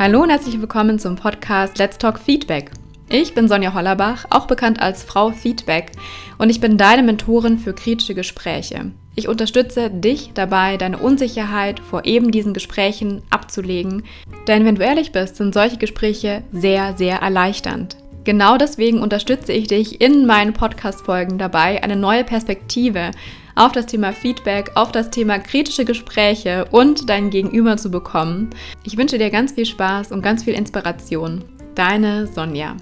Hallo und herzlich willkommen zum Podcast Let's Talk Feedback. Ich bin Sonja Hollerbach, auch bekannt als Frau Feedback, und ich bin deine Mentorin für kritische Gespräche. Ich unterstütze dich dabei, deine Unsicherheit vor eben diesen Gesprächen abzulegen, denn wenn du ehrlich bist, sind solche Gespräche sehr, sehr erleichternd. Genau deswegen unterstütze ich dich in meinen Podcast-Folgen dabei, eine neue Perspektive auf das Thema Feedback, auf das Thema kritische Gespräche und dein Gegenüber zu bekommen. Ich wünsche dir ganz viel Spaß und ganz viel Inspiration. Deine Sonja.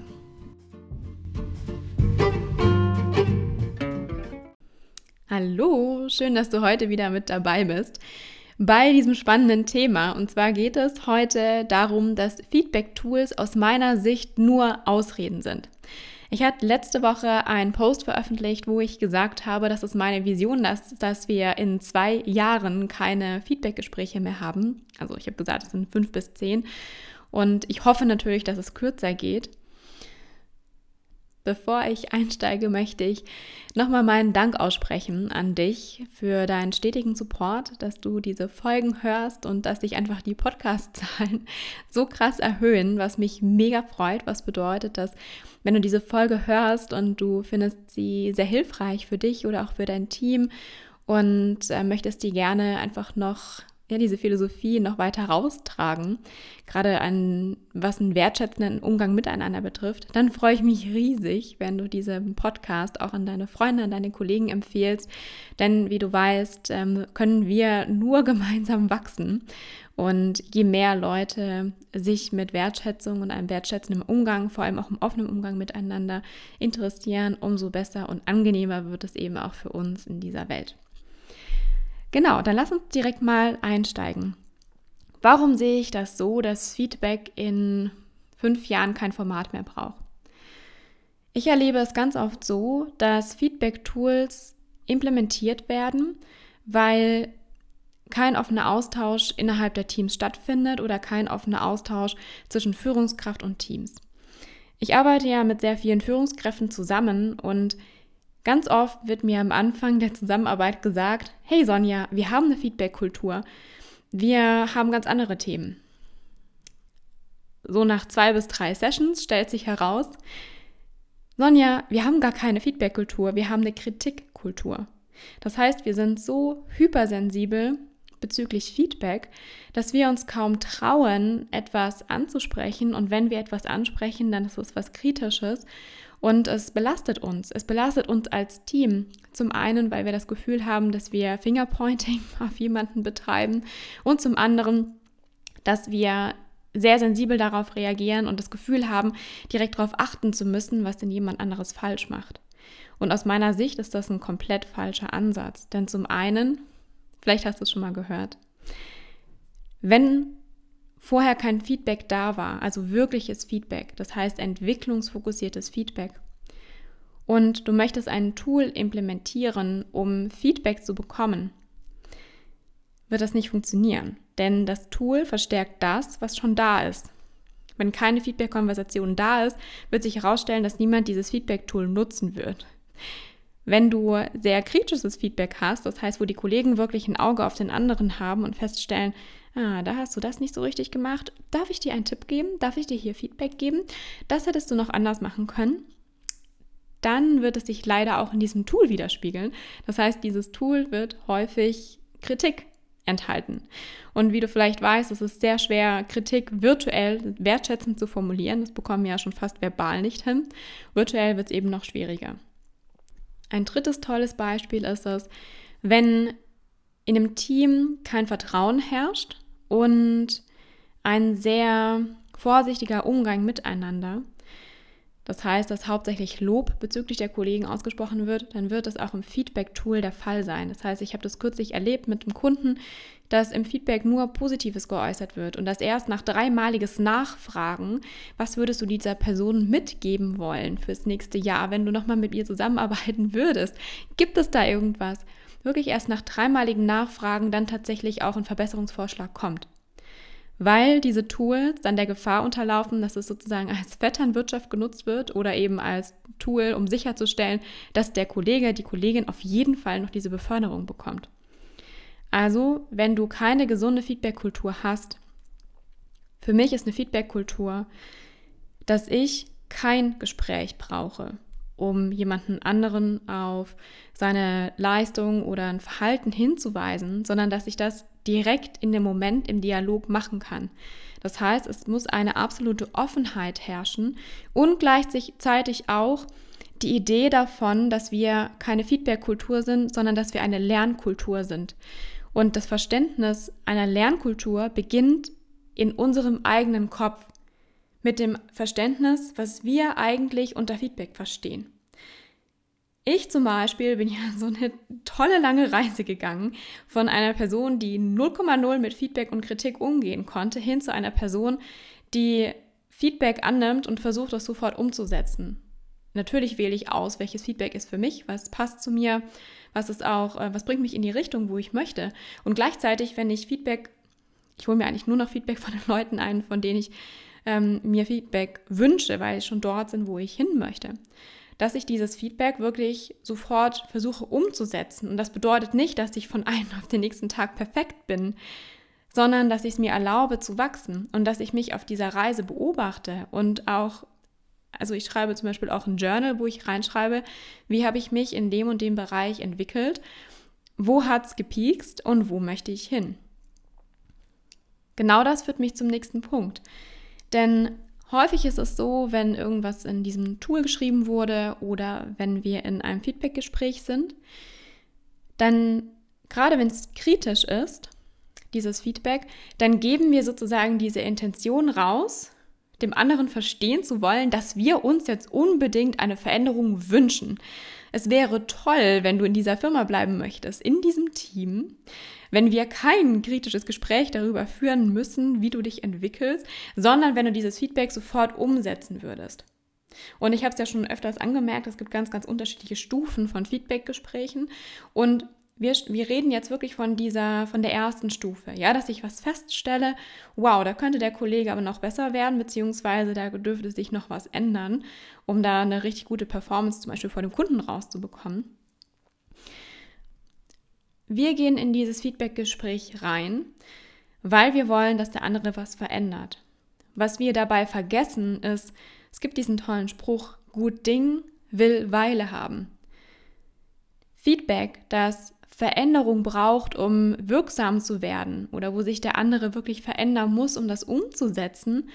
Hallo, schön, dass du heute wieder mit dabei bist bei diesem spannenden Thema. Und zwar geht es heute darum, dass Feedback-Tools aus meiner Sicht nur Ausreden sind. Ich hatte letzte Woche einen Post veröffentlicht, wo ich gesagt habe, dass es meine Vision ist, dass wir in zwei Jahren keine Feedbackgespräche mehr haben. Also ich habe gesagt, es sind fünf bis zehn. Und ich hoffe natürlich, dass es kürzer geht. Bevor ich einsteige, möchte ich nochmal meinen Dank aussprechen an dich für deinen stetigen Support, dass du diese Folgen hörst und dass sich einfach die Podcast-Zahlen so krass erhöhen, was mich mega freut, was bedeutet, dass wenn du diese Folge hörst und du findest sie sehr hilfreich für dich oder auch für dein Team und äh, möchtest die gerne einfach noch ja, diese Philosophie noch weiter raustragen, gerade an was einen wertschätzenden Umgang miteinander betrifft, dann freue ich mich riesig, wenn du diesen Podcast auch an deine Freunde, an deine Kollegen empfehlst. Denn wie du weißt, ähm, können wir nur gemeinsam wachsen. Und je mehr Leute sich mit Wertschätzung und einem wertschätzenden Umgang, vor allem auch im offenen Umgang miteinander interessieren, umso besser und angenehmer wird es eben auch für uns in dieser Welt. Genau, dann lass uns direkt mal einsteigen. Warum sehe ich das so, dass Feedback in fünf Jahren kein Format mehr braucht? Ich erlebe es ganz oft so, dass Feedback-Tools implementiert werden, weil kein offener Austausch innerhalb der Teams stattfindet oder kein offener Austausch zwischen Führungskraft und Teams. Ich arbeite ja mit sehr vielen Führungskräften zusammen und Ganz oft wird mir am Anfang der Zusammenarbeit gesagt, hey Sonja, wir haben eine Feedback-Kultur. Wir haben ganz andere Themen. So nach zwei bis drei Sessions stellt sich heraus, Sonja, wir haben gar keine Feedback-Kultur, wir haben eine Kritikkultur. Das heißt, wir sind so hypersensibel bezüglich Feedback, dass wir uns kaum trauen, etwas anzusprechen. Und wenn wir etwas ansprechen, dann ist es was Kritisches und es belastet uns. Es belastet uns als Team. Zum einen, weil wir das Gefühl haben, dass wir Fingerpointing auf jemanden betreiben und zum anderen, dass wir sehr sensibel darauf reagieren und das Gefühl haben, direkt darauf achten zu müssen, was denn jemand anderes falsch macht. Und aus meiner Sicht ist das ein komplett falscher Ansatz. Denn zum einen, vielleicht hast du es schon mal gehört, wenn vorher kein Feedback da war, also wirkliches Feedback, das heißt entwicklungsfokussiertes Feedback, und du möchtest ein Tool implementieren, um Feedback zu bekommen, wird das nicht funktionieren. Denn das Tool verstärkt das, was schon da ist. Wenn keine Feedback-Konversation da ist, wird sich herausstellen, dass niemand dieses Feedback-Tool nutzen wird. Wenn du sehr kritisches Feedback hast, das heißt, wo die Kollegen wirklich ein Auge auf den anderen haben und feststellen, ah, da hast du das nicht so richtig gemacht, darf ich dir einen Tipp geben? Darf ich dir hier Feedback geben? Das hättest du noch anders machen können. Dann wird es sich leider auch in diesem Tool widerspiegeln. Das heißt, dieses Tool wird häufig Kritik enthalten. Und wie du vielleicht weißt, es ist sehr schwer, Kritik virtuell wertschätzend zu formulieren. Das bekommen wir ja schon fast verbal nicht hin. Virtuell wird es eben noch schwieriger. Ein drittes tolles Beispiel ist es, wenn in einem Team kein Vertrauen herrscht und ein sehr vorsichtiger Umgang miteinander, das heißt, dass hauptsächlich Lob bezüglich der Kollegen ausgesprochen wird, dann wird das auch im Feedback-Tool der Fall sein. Das heißt, ich habe das kürzlich erlebt mit einem Kunden, dass im Feedback nur Positives geäußert wird und dass erst nach dreimaliges Nachfragen, was würdest du dieser Person mitgeben wollen fürs nächste Jahr, wenn du nochmal mit ihr zusammenarbeiten würdest? Gibt es da irgendwas? Wirklich erst nach dreimaligem Nachfragen dann tatsächlich auch ein Verbesserungsvorschlag kommt weil diese Tools dann der Gefahr unterlaufen, dass es sozusagen als Vetternwirtschaft genutzt wird oder eben als Tool, um sicherzustellen, dass der Kollege, die Kollegin auf jeden Fall noch diese Beförderung bekommt. Also, wenn du keine gesunde Feedback-Kultur hast Für mich ist eine Feedback-Kultur, dass ich kein Gespräch brauche, um jemanden anderen auf seine Leistung oder ein Verhalten hinzuweisen, sondern dass ich das direkt in dem Moment im Dialog machen kann. Das heißt, es muss eine absolute Offenheit herrschen und gleichzeitig auch die Idee davon, dass wir keine Feedback-Kultur sind, sondern dass wir eine Lernkultur sind. Und das Verständnis einer Lernkultur beginnt in unserem eigenen Kopf mit dem Verständnis, was wir eigentlich unter Feedback verstehen. Ich zum Beispiel bin ja so eine tolle lange Reise gegangen von einer Person, die 0,0 mit Feedback und Kritik umgehen konnte, hin zu einer Person, die Feedback annimmt und versucht, das sofort umzusetzen. Natürlich wähle ich aus, welches Feedback ist für mich, was passt zu mir, was ist auch, äh, was bringt mich in die Richtung, wo ich möchte. Und gleichzeitig, wenn ich Feedback, ich hole mir eigentlich nur noch Feedback von den Leuten ein, von denen ich ähm, mir Feedback wünsche, weil sie schon dort sind, wo ich hin möchte. Dass ich dieses Feedback wirklich sofort versuche umzusetzen. Und das bedeutet nicht, dass ich von einem auf den nächsten Tag perfekt bin, sondern dass ich es mir erlaube zu wachsen und dass ich mich auf dieser Reise beobachte und auch also ich schreibe zum Beispiel auch ein Journal, wo ich reinschreibe, wie habe ich mich in dem und dem Bereich entwickelt, wo hat es gepiekst und wo möchte ich hin. Genau das führt mich zum nächsten Punkt. Denn häufig ist es so, wenn irgendwas in diesem Tool geschrieben wurde oder wenn wir in einem Feedbackgespräch sind, dann gerade wenn es kritisch ist, dieses Feedback, dann geben wir sozusagen diese Intention raus, dem anderen verstehen zu wollen, dass wir uns jetzt unbedingt eine Veränderung wünschen. Es wäre toll, wenn du in dieser Firma bleiben möchtest, in diesem Team, wenn wir kein kritisches Gespräch darüber führen müssen, wie du dich entwickelst, sondern wenn du dieses Feedback sofort umsetzen würdest. Und ich habe es ja schon öfters angemerkt, es gibt ganz, ganz unterschiedliche Stufen von Feedbackgesprächen und wir, wir reden jetzt wirklich von dieser, von der ersten Stufe, ja, dass ich was feststelle, wow, da könnte der Kollege aber noch besser werden, beziehungsweise da dürfte sich noch was ändern, um da eine richtig gute Performance zum Beispiel vor dem Kunden rauszubekommen. Wir gehen in dieses Feedbackgespräch rein, weil wir wollen, dass der andere was verändert. Was wir dabei vergessen ist, es gibt diesen tollen Spruch, gut Ding will Weile haben. Feedback, das Veränderung braucht, um wirksam zu werden oder wo sich der andere wirklich verändern muss, um das umzusetzen,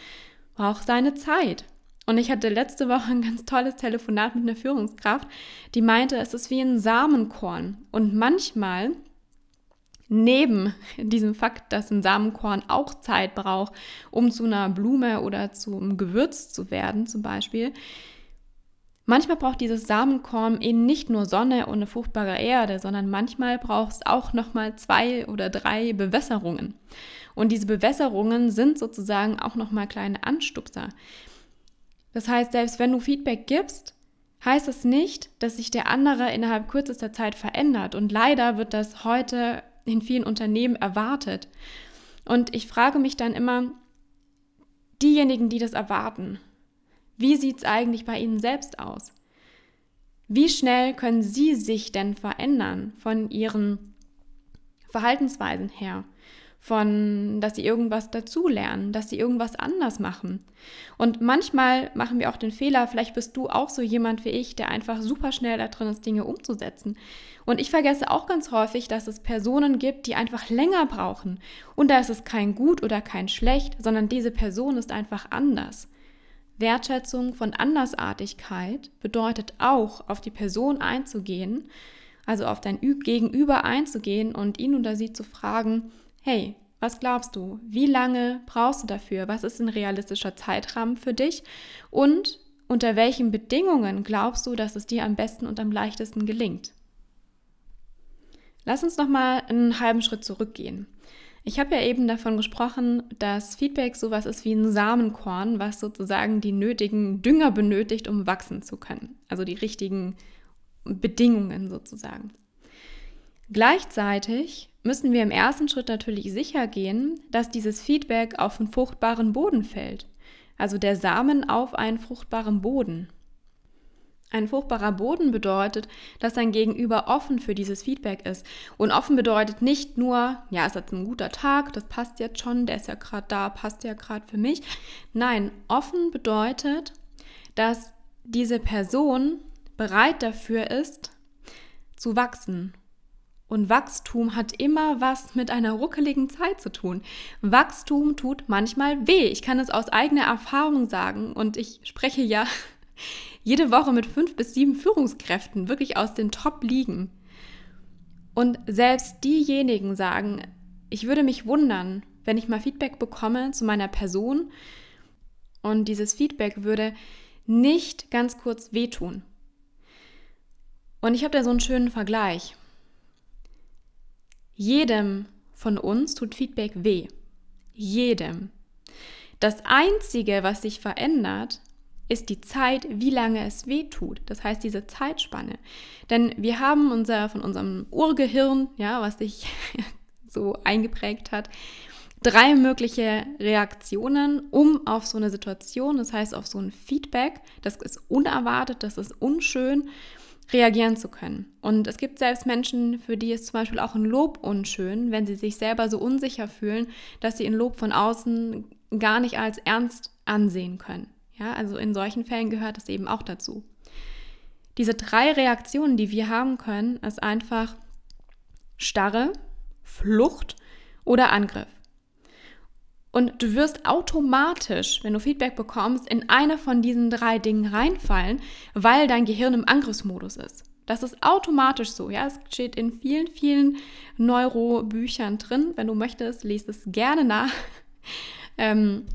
braucht seine Zeit. Und ich hatte letzte Woche ein ganz tolles Telefonat mit einer Führungskraft, die meinte, es ist wie ein Samenkorn. Und manchmal, neben diesem Fakt, dass ein Samenkorn auch Zeit braucht, um zu einer Blume oder zum Gewürz zu werden, zum Beispiel, Manchmal braucht dieses Samenkorn eben nicht nur Sonne und eine fruchtbare Erde, sondern manchmal braucht es auch nochmal zwei oder drei Bewässerungen. Und diese Bewässerungen sind sozusagen auch nochmal kleine Anstupser. Das heißt, selbst wenn du Feedback gibst, heißt das nicht, dass sich der andere innerhalb kürzester Zeit verändert. Und leider wird das heute in vielen Unternehmen erwartet. Und ich frage mich dann immer, diejenigen, die das erwarten, wie sieht es eigentlich bei Ihnen selbst aus? Wie schnell können Sie sich denn verändern von Ihren Verhaltensweisen her? Von, dass Sie irgendwas dazulernen, dass Sie irgendwas anders machen. Und manchmal machen wir auch den Fehler, vielleicht bist du auch so jemand wie ich, der einfach super schnell da drin ist, Dinge umzusetzen. Und ich vergesse auch ganz häufig, dass es Personen gibt, die einfach länger brauchen. Und da ist es kein gut oder kein schlecht, sondern diese Person ist einfach anders. Wertschätzung von Andersartigkeit bedeutet auch, auf die Person einzugehen, also auf dein Gegenüber einzugehen und ihn oder sie zu fragen, hey, was glaubst du? Wie lange brauchst du dafür? Was ist ein realistischer Zeitrahmen für dich? Und unter welchen Bedingungen glaubst du, dass es dir am besten und am leichtesten gelingt? Lass uns noch mal einen halben Schritt zurückgehen. Ich habe ja eben davon gesprochen, dass Feedback sowas ist wie ein Samenkorn, was sozusagen die nötigen Dünger benötigt, um wachsen zu können. Also die richtigen Bedingungen sozusagen. Gleichzeitig müssen wir im ersten Schritt natürlich sicher gehen, dass dieses Feedback auf einen fruchtbaren Boden fällt. Also der Samen auf einen fruchtbaren Boden. Ein fruchtbarer Boden bedeutet, dass dein Gegenüber offen für dieses Feedback ist. Und offen bedeutet nicht nur, ja, ist jetzt ein guter Tag, das passt jetzt schon, der ist ja gerade da, passt ja gerade für mich. Nein, offen bedeutet, dass diese Person bereit dafür ist, zu wachsen. Und Wachstum hat immer was mit einer ruckeligen Zeit zu tun. Wachstum tut manchmal weh. Ich kann es aus eigener Erfahrung sagen und ich spreche ja jede Woche mit fünf bis sieben Führungskräften, wirklich aus den Top-Ligen. Und selbst diejenigen sagen, ich würde mich wundern, wenn ich mal Feedback bekomme zu meiner Person und dieses Feedback würde nicht ganz kurz wehtun. Und ich habe da so einen schönen Vergleich. Jedem von uns tut Feedback weh. Jedem. Das Einzige, was sich verändert, ist die Zeit, wie lange es weh tut. Das heißt, diese Zeitspanne. Denn wir haben unser, von unserem Urgehirn, ja, was sich so eingeprägt hat, drei mögliche Reaktionen, um auf so eine Situation, das heißt auf so ein Feedback, das ist unerwartet, das ist unschön, reagieren zu können. Und es gibt selbst Menschen, für die ist zum Beispiel auch ein Lob unschön, wenn sie sich selber so unsicher fühlen, dass sie ein Lob von außen gar nicht als ernst ansehen können. Ja, also in solchen Fällen gehört es eben auch dazu. Diese drei Reaktionen, die wir haben können, ist einfach Starre, Flucht oder Angriff. Und du wirst automatisch, wenn du Feedback bekommst, in eine von diesen drei Dingen reinfallen, weil dein Gehirn im Angriffsmodus ist. Das ist automatisch so. Ja, es steht in vielen, vielen Neurobüchern drin. Wenn du möchtest, liest es gerne nach. Ähm,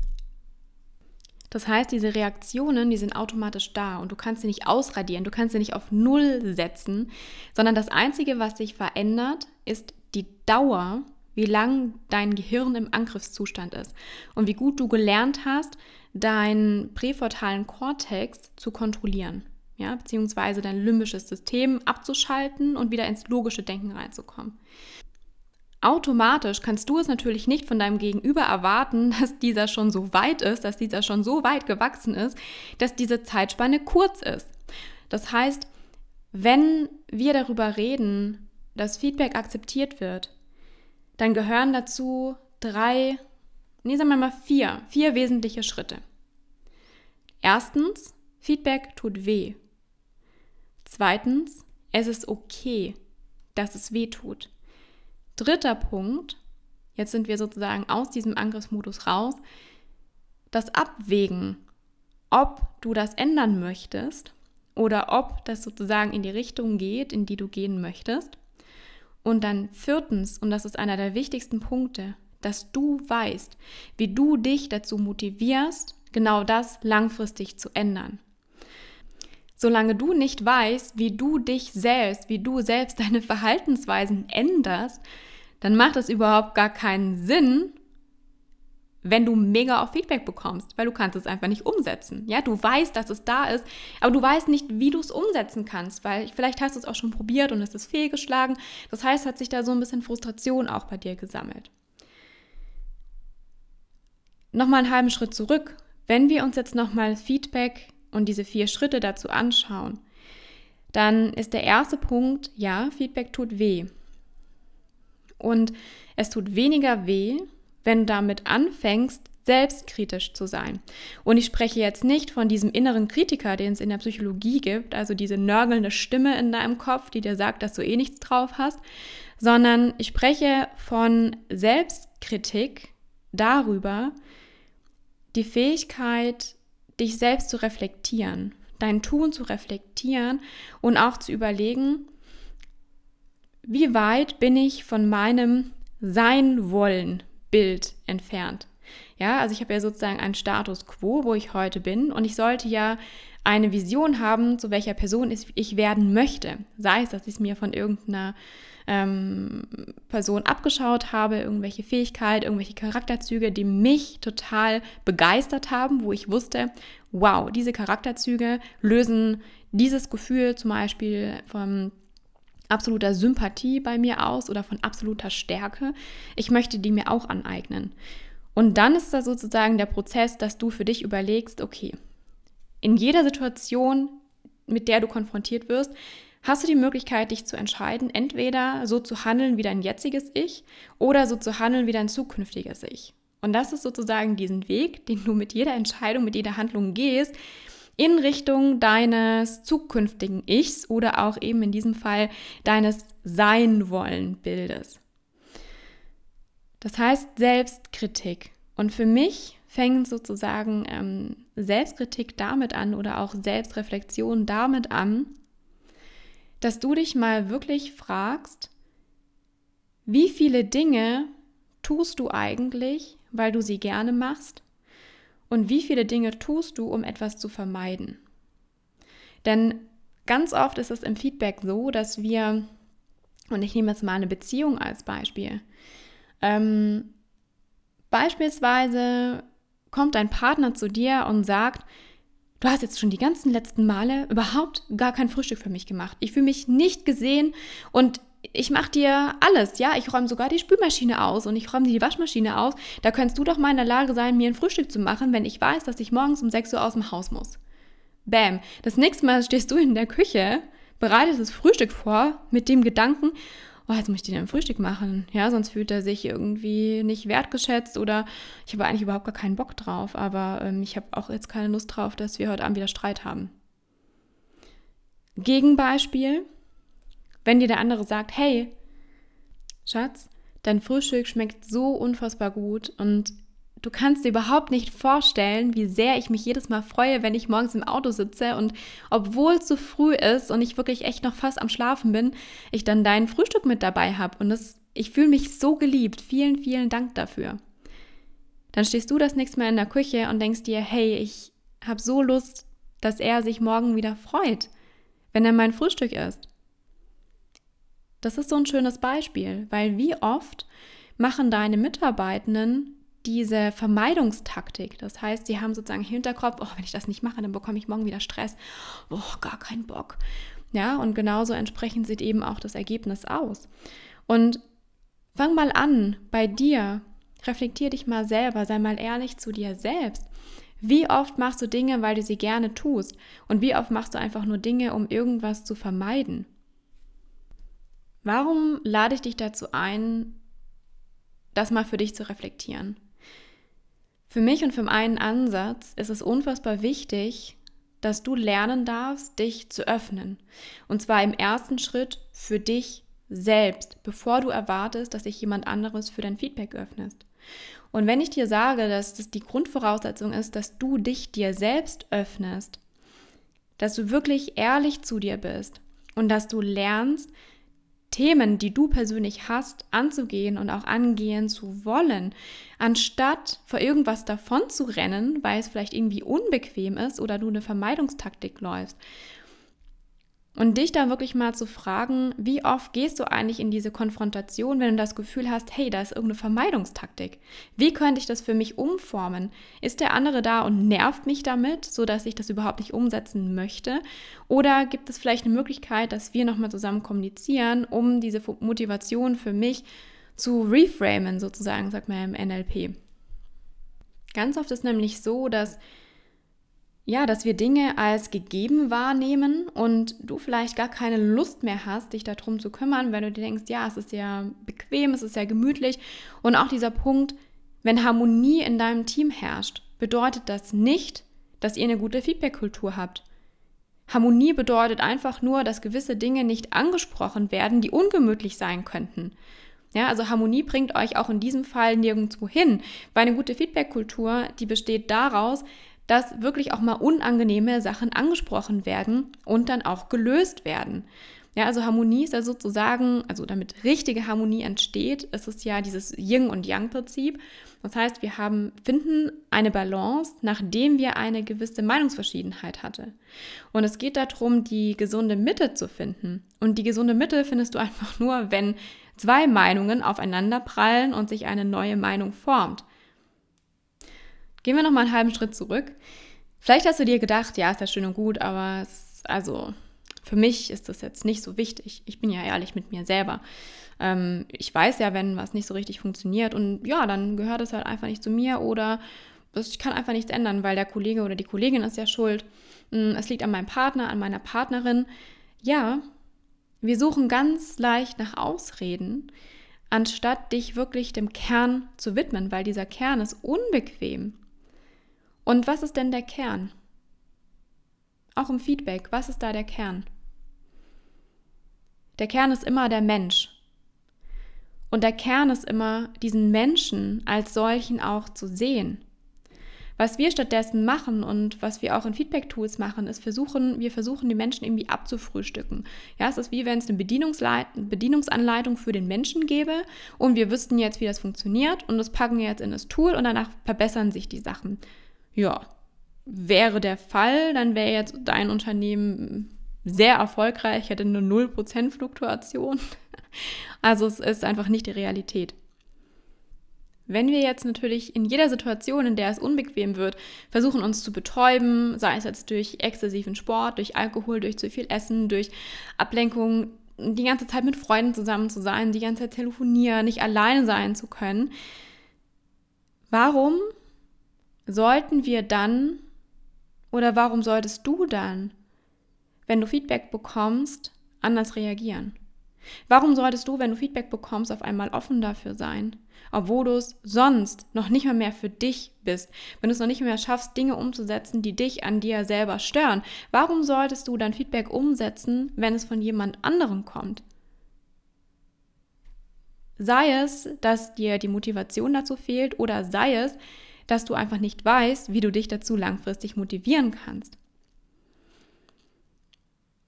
das heißt, diese Reaktionen, die sind automatisch da und du kannst sie nicht ausradieren, du kannst sie nicht auf Null setzen, sondern das Einzige, was sich verändert, ist die Dauer, wie lang dein Gehirn im Angriffszustand ist und wie gut du gelernt hast, deinen präfrontalen Kortex zu kontrollieren, ja, beziehungsweise dein limbisches System abzuschalten und wieder ins logische Denken reinzukommen. Automatisch kannst du es natürlich nicht von deinem Gegenüber erwarten, dass dieser schon so weit ist, dass dieser schon so weit gewachsen ist, dass diese Zeitspanne kurz ist. Das heißt, wenn wir darüber reden, dass Feedback akzeptiert wird, dann gehören dazu drei, nee, sagen wir mal vier, vier wesentliche Schritte. Erstens, Feedback tut weh. Zweitens, es ist okay, dass es weh tut. Dritter Punkt, jetzt sind wir sozusagen aus diesem Angriffsmodus raus, das Abwägen, ob du das ändern möchtest oder ob das sozusagen in die Richtung geht, in die du gehen möchtest. Und dann viertens, und das ist einer der wichtigsten Punkte, dass du weißt, wie du dich dazu motivierst, genau das langfristig zu ändern. Solange du nicht weißt, wie du dich selbst, wie du selbst deine Verhaltensweisen änderst, dann macht es überhaupt gar keinen Sinn, wenn du mega auf Feedback bekommst, weil du kannst es einfach nicht umsetzen. Ja, du weißt, dass es da ist, aber du weißt nicht, wie du es umsetzen kannst, weil vielleicht hast du es auch schon probiert und es ist fehlgeschlagen. Das heißt, hat sich da so ein bisschen Frustration auch bei dir gesammelt. Nochmal einen halben Schritt zurück. Wenn wir uns jetzt nochmal Feedback und diese vier Schritte dazu anschauen, dann ist der erste Punkt, ja, Feedback tut weh. Und es tut weniger weh, wenn du damit anfängst, selbstkritisch zu sein. Und ich spreche jetzt nicht von diesem inneren Kritiker, den es in der Psychologie gibt, also diese nörgelnde Stimme in deinem Kopf, die dir sagt, dass du eh nichts drauf hast, sondern ich spreche von Selbstkritik darüber, die Fähigkeit, dich selbst zu reflektieren, dein Tun zu reflektieren und auch zu überlegen, wie weit bin ich von meinem Sein-Wollen-Bild entfernt? Ja, also ich habe ja sozusagen einen Status quo, wo ich heute bin und ich sollte ja eine Vision haben, zu welcher Person ich werden möchte. Sei es, dass ich es mir von irgendeiner ähm, Person abgeschaut habe, irgendwelche Fähigkeit, irgendwelche Charakterzüge, die mich total begeistert haben, wo ich wusste, wow, diese Charakterzüge lösen dieses Gefühl zum Beispiel vom absoluter Sympathie bei mir aus oder von absoluter Stärke. Ich möchte die mir auch aneignen. Und dann ist da sozusagen der Prozess, dass du für dich überlegst, okay, in jeder Situation, mit der du konfrontiert wirst, hast du die Möglichkeit, dich zu entscheiden, entweder so zu handeln wie dein jetziges Ich oder so zu handeln wie dein zukünftiges Ich. Und das ist sozusagen diesen Weg, den du mit jeder Entscheidung, mit jeder Handlung gehst, in Richtung deines zukünftigen Ichs oder auch eben in diesem Fall deines Sein-Wollen-Bildes. Das heißt Selbstkritik. Und für mich fängt sozusagen ähm, Selbstkritik damit an oder auch Selbstreflexion damit an, dass du dich mal wirklich fragst, wie viele Dinge tust du eigentlich, weil du sie gerne machst? Und wie viele Dinge tust du, um etwas zu vermeiden? Denn ganz oft ist es im Feedback so, dass wir, und ich nehme jetzt mal eine Beziehung als Beispiel, ähm, beispielsweise kommt dein Partner zu dir und sagt, du hast jetzt schon die ganzen letzten Male überhaupt gar kein Frühstück für mich gemacht. Ich fühle mich nicht gesehen und ich mache dir alles, ja, ich räume sogar die Spülmaschine aus und ich räume die Waschmaschine aus. Da könntest du doch mal in der Lage sein, mir ein Frühstück zu machen, wenn ich weiß, dass ich morgens um 6 Uhr aus dem Haus muss. Bam. Das nächste Mal stehst du in der Küche, bereitest das Frühstück vor mit dem Gedanken, oh, jetzt möchte ich dir ein Frühstück machen. Ja, sonst fühlt er sich irgendwie nicht wertgeschätzt oder ich habe eigentlich überhaupt gar keinen Bock drauf, aber ähm, ich habe auch jetzt keine Lust drauf, dass wir heute Abend wieder Streit haben. Gegenbeispiel, wenn dir der andere sagt, hey, Schatz, dein Frühstück schmeckt so unfassbar gut und du kannst dir überhaupt nicht vorstellen, wie sehr ich mich jedes Mal freue, wenn ich morgens im Auto sitze und obwohl es zu früh ist und ich wirklich echt noch fast am Schlafen bin, ich dann dein Frühstück mit dabei habe und das, ich fühle mich so geliebt. Vielen, vielen Dank dafür. Dann stehst du das nächste Mal in der Küche und denkst dir, hey, ich habe so Lust, dass er sich morgen wieder freut, wenn er mein Frühstück isst. Das ist so ein schönes Beispiel, weil wie oft machen deine Mitarbeitenden diese Vermeidungstaktik. Das heißt, sie haben sozusagen im Hinterkopf, oh, wenn ich das nicht mache, dann bekomme ich morgen wieder Stress. Oh, gar keinen Bock. Ja, und genauso entsprechend sieht eben auch das Ergebnis aus. Und fang mal an bei dir. Reflektier dich mal selber, sei mal ehrlich zu dir selbst. Wie oft machst du Dinge, weil du sie gerne tust? Und wie oft machst du einfach nur Dinge, um irgendwas zu vermeiden? Warum lade ich dich dazu ein, das mal für dich zu reflektieren? Für mich und für meinen Ansatz ist es unfassbar wichtig, dass du lernen darfst, dich zu öffnen. Und zwar im ersten Schritt für dich selbst, bevor du erwartest, dass sich jemand anderes für dein Feedback öffnest. Und wenn ich dir sage, dass das die Grundvoraussetzung ist, dass du dich dir selbst öffnest, dass du wirklich ehrlich zu dir bist und dass du lernst, Themen, die du persönlich hast, anzugehen und auch angehen zu wollen, anstatt vor irgendwas davon zu rennen, weil es vielleicht irgendwie unbequem ist oder du eine Vermeidungstaktik läufst. Und dich da wirklich mal zu fragen, wie oft gehst du eigentlich in diese Konfrontation, wenn du das Gefühl hast, hey, da ist irgendeine Vermeidungstaktik. Wie könnte ich das für mich umformen? Ist der andere da und nervt mich damit, sodass ich das überhaupt nicht umsetzen möchte? Oder gibt es vielleicht eine Möglichkeit, dass wir nochmal zusammen kommunizieren, um diese Motivation für mich zu reframen, sozusagen, sagt man im NLP. Ganz oft ist nämlich so, dass ja, dass wir Dinge als gegeben wahrnehmen und du vielleicht gar keine Lust mehr hast, dich darum zu kümmern, wenn du dir denkst, ja, es ist ja bequem, es ist ja gemütlich. Und auch dieser Punkt, wenn Harmonie in deinem Team herrscht, bedeutet das nicht, dass ihr eine gute Feedback-Kultur habt. Harmonie bedeutet einfach nur, dass gewisse Dinge nicht angesprochen werden, die ungemütlich sein könnten. Ja, also Harmonie bringt euch auch in diesem Fall nirgendwo hin, weil eine gute Feedback-Kultur, die besteht daraus, dass wirklich auch mal unangenehme Sachen angesprochen werden und dann auch gelöst werden. Ja, also Harmonie ist ja sozusagen, also damit richtige Harmonie entsteht, ist es ja dieses Yin- und Yang-Prinzip. Das heißt, wir haben, finden eine Balance, nachdem wir eine gewisse Meinungsverschiedenheit hatten. Und es geht darum, die gesunde Mitte zu finden. Und die gesunde Mitte findest du einfach nur, wenn zwei Meinungen aufeinander prallen und sich eine neue Meinung formt. Gehen wir noch mal einen halben Schritt zurück. Vielleicht hast du dir gedacht, ja, ist ja schön und gut, aber es, also für mich ist das jetzt nicht so wichtig. Ich bin ja ehrlich mit mir selber. Ähm, ich weiß ja, wenn was nicht so richtig funktioniert und ja, dann gehört es halt einfach nicht zu mir oder ich kann einfach nichts ändern, weil der Kollege oder die Kollegin ist ja schuld. hm, es liegt an meinem Partner, an meiner Partnerin. Ja, wir suchen ganz leicht nach Ausreden, anstatt dich wirklich dem Kern zu widmen, weil dieser Kern ist unbequem. Und was ist denn der Kern? Auch im Feedback, was ist da der Kern? Der Kern ist immer der Mensch. Und der Kern ist immer, diesen Menschen als solchen auch zu sehen. Was wir stattdessen machen und was wir auch in Feedback-Tools machen, ist versuchen, wir versuchen die Menschen irgendwie abzufrühstücken. Ja, es ist wie wenn es eine Bedienungsanleitung für den Menschen gäbe und wir wüssten jetzt, wie das funktioniert und das packen wir jetzt in das Tool und danach verbessern sich die Sachen. Ja, wäre der Fall, dann wäre jetzt dein Unternehmen sehr erfolgreich, hätte eine 0% Fluktuation. Also es ist einfach nicht die Realität. Wenn wir jetzt natürlich in jeder Situation, in der es unbequem wird, versuchen uns zu betäuben, sei es jetzt durch exzessiven Sport, durch Alkohol, durch zu viel Essen, durch Ablenkung, die ganze Zeit mit Freunden zusammen zu sein, die ganze Zeit telefonieren, nicht alleine sein zu können, warum sollten wir dann oder warum solltest du dann, wenn du Feedback bekommst, anders reagieren? Warum solltest du, wenn du Feedback bekommst, auf einmal offen dafür sein? Obwohl du es sonst noch nicht mal mehr für dich bist, wenn du es noch nicht mehr schaffst, Dinge umzusetzen, die dich an dir selber stören. Warum solltest du dann Feedback umsetzen, wenn es von jemand anderem kommt? Sei es, dass dir die Motivation dazu fehlt oder sei es, dass du einfach nicht weißt, wie du dich dazu langfristig motivieren kannst.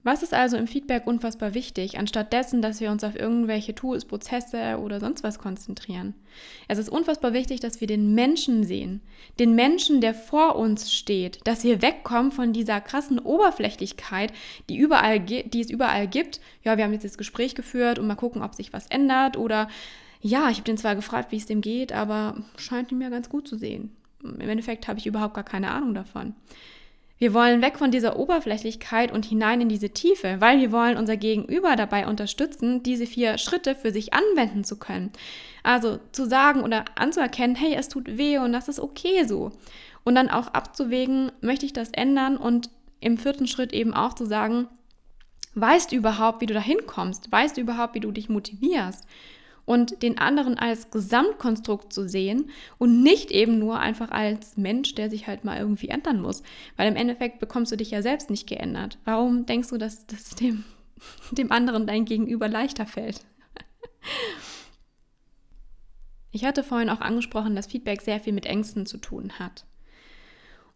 Was ist also im Feedback unfassbar wichtig, anstatt dessen, dass wir uns auf irgendwelche Tools, Prozesse oder sonst was konzentrieren? Es ist unfassbar wichtig, dass wir den Menschen sehen, den Menschen, der vor uns steht, dass wir wegkommen von dieser krassen Oberflächlichkeit, die, überall, die es überall gibt. Ja, wir haben jetzt das Gespräch geführt und mal gucken, ob sich was ändert oder ja, ich habe den zwar gefragt, wie es dem geht, aber scheint ihn mir ganz gut zu sehen. Im Endeffekt habe ich überhaupt gar keine Ahnung davon. Wir wollen weg von dieser Oberflächlichkeit und hinein in diese Tiefe, weil wir wollen unser Gegenüber dabei unterstützen, diese vier Schritte für sich anwenden zu können. Also zu sagen oder anzuerkennen, hey, es tut weh und das ist okay so. Und dann auch abzuwägen, möchte ich das ändern und im vierten Schritt eben auch zu sagen, weißt du überhaupt, wie du da hinkommst? Weißt du überhaupt, wie du dich motivierst? Und den anderen als Gesamtkonstrukt zu sehen und nicht eben nur einfach als Mensch, der sich halt mal irgendwie ändern muss. Weil im Endeffekt bekommst du dich ja selbst nicht geändert. Warum denkst du, dass das dem, dem anderen dein Gegenüber leichter fällt? Ich hatte vorhin auch angesprochen, dass Feedback sehr viel mit Ängsten zu tun hat.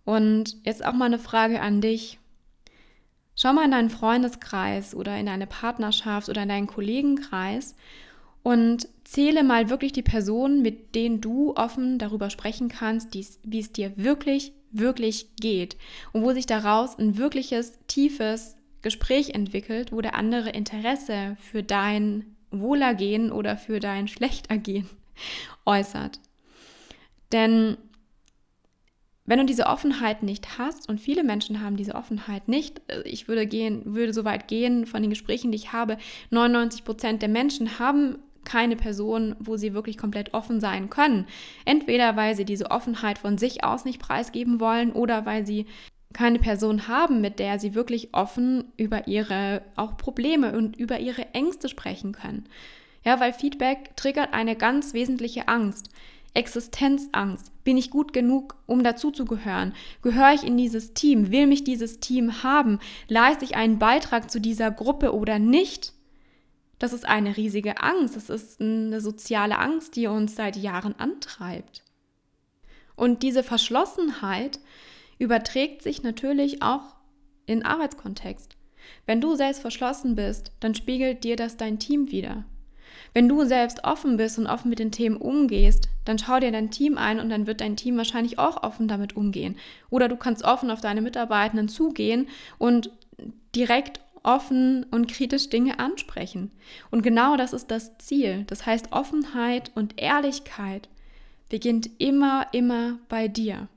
Und jetzt auch mal eine Frage an dich. Schau mal in deinen Freundeskreis oder in deine Partnerschaft oder in deinen Kollegenkreis und zähle mal wirklich die Personen, mit denen du offen darüber sprechen kannst, wie es dir wirklich, wirklich geht und wo sich daraus ein wirkliches, tiefes Gespräch entwickelt, wo der andere Interesse für dein Wohlergehen oder für dein Schlechtergehen äußert. Denn wenn du diese Offenheit nicht hast, und viele Menschen haben diese Offenheit nicht, äh, ich würde gehen, würde so weit gehen von den Gesprächen, die ich habe, 99 Prozent der Menschen haben keine Person, wo sie wirklich komplett offen sein können. Entweder weil sie diese Offenheit von sich aus nicht preisgeben wollen oder weil sie keine Person haben, mit der sie wirklich offen über ihre auch Probleme und über ihre Ängste sprechen können. Ja, weil Feedback triggert eine ganz wesentliche Angst. Existenzangst. Bin ich gut genug, um dazuzugehören? Gehöre ich in dieses Team? Will mich dieses Team haben? Leiste ich einen Beitrag zu dieser Gruppe oder nicht? Das ist eine riesige Angst. Das ist eine soziale Angst, die uns seit Jahren antreibt. Und diese Verschlossenheit überträgt sich natürlich auch in Arbeitskontext. Wenn du selbst verschlossen bist, dann spiegelt dir das dein Team wieder. Wenn du selbst offen bist und offen mit den Themen umgehst, dann schau dir dein Team ein und dann wird dein Team wahrscheinlich auch offen damit umgehen. Oder du kannst offen auf deine Mitarbeitenden zugehen und direkt offen und kritisch Dinge ansprechen. Und genau das ist das Ziel. Das heißt, Offenheit und Ehrlichkeit beginnt immer, immer bei dir.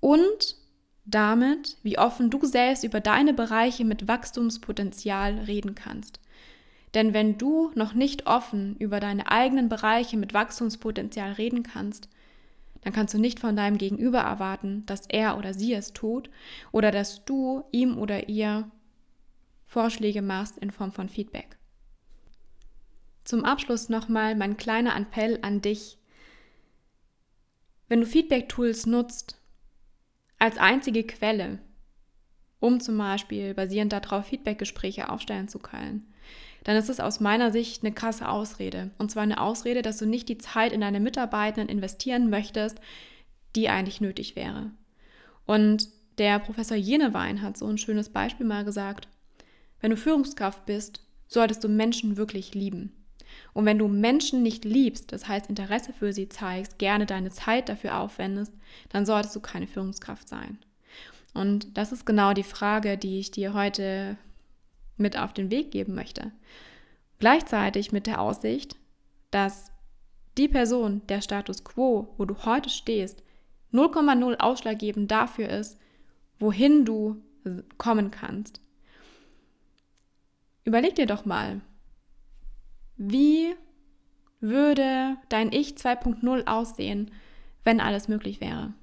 Und damit, wie offen du selbst über deine Bereiche mit Wachstumspotenzial reden kannst. Denn wenn du noch nicht offen über deine eigenen Bereiche mit Wachstumspotenzial reden kannst, dann kannst du nicht von deinem Gegenüber erwarten, dass er oder sie es tut oder dass du ihm oder ihr Vorschläge machst in Form von Feedback. Zum Abschluss nochmal mein kleiner Appell an dich. Wenn du Feedback-Tools nutzt als einzige Quelle, um zum Beispiel basierend darauf Feedback-Gespräche aufstellen zu können, dann ist es aus meiner Sicht eine krasse Ausrede. Und zwar eine Ausrede, dass du nicht die Zeit in deine Mitarbeitenden investieren möchtest, die eigentlich nötig wäre. Und der Professor Jenewein hat so ein schönes Beispiel mal gesagt. Wenn du Führungskraft bist, solltest du Menschen wirklich lieben. Und wenn du Menschen nicht liebst, das heißt Interesse für sie zeigst, gerne deine Zeit dafür aufwendest, dann solltest du keine Führungskraft sein. Und das ist genau die Frage, die ich dir heute mit auf den Weg geben möchte. Gleichzeitig mit der Aussicht, dass die Person, der Status quo, wo du heute stehst, 0,0 ausschlaggebend dafür ist, wohin du kommen kannst. Überleg dir doch mal, wie würde dein Ich 2.0 aussehen, wenn alles möglich wäre?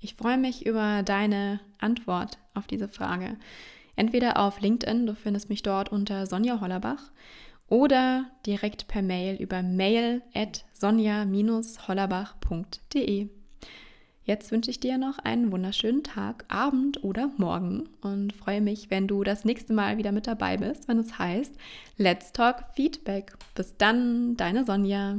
Ich freue mich über deine Antwort auf diese Frage. Entweder auf LinkedIn, du findest mich dort unter Sonja Hollerbach, oder direkt per Mail über mail at sonja-hollerbach.de. Jetzt wünsche ich dir noch einen wunderschönen Tag, Abend oder Morgen und freue mich, wenn du das nächste Mal wieder mit dabei bist, wenn es heißt Let's Talk Feedback. Bis dann, deine Sonja.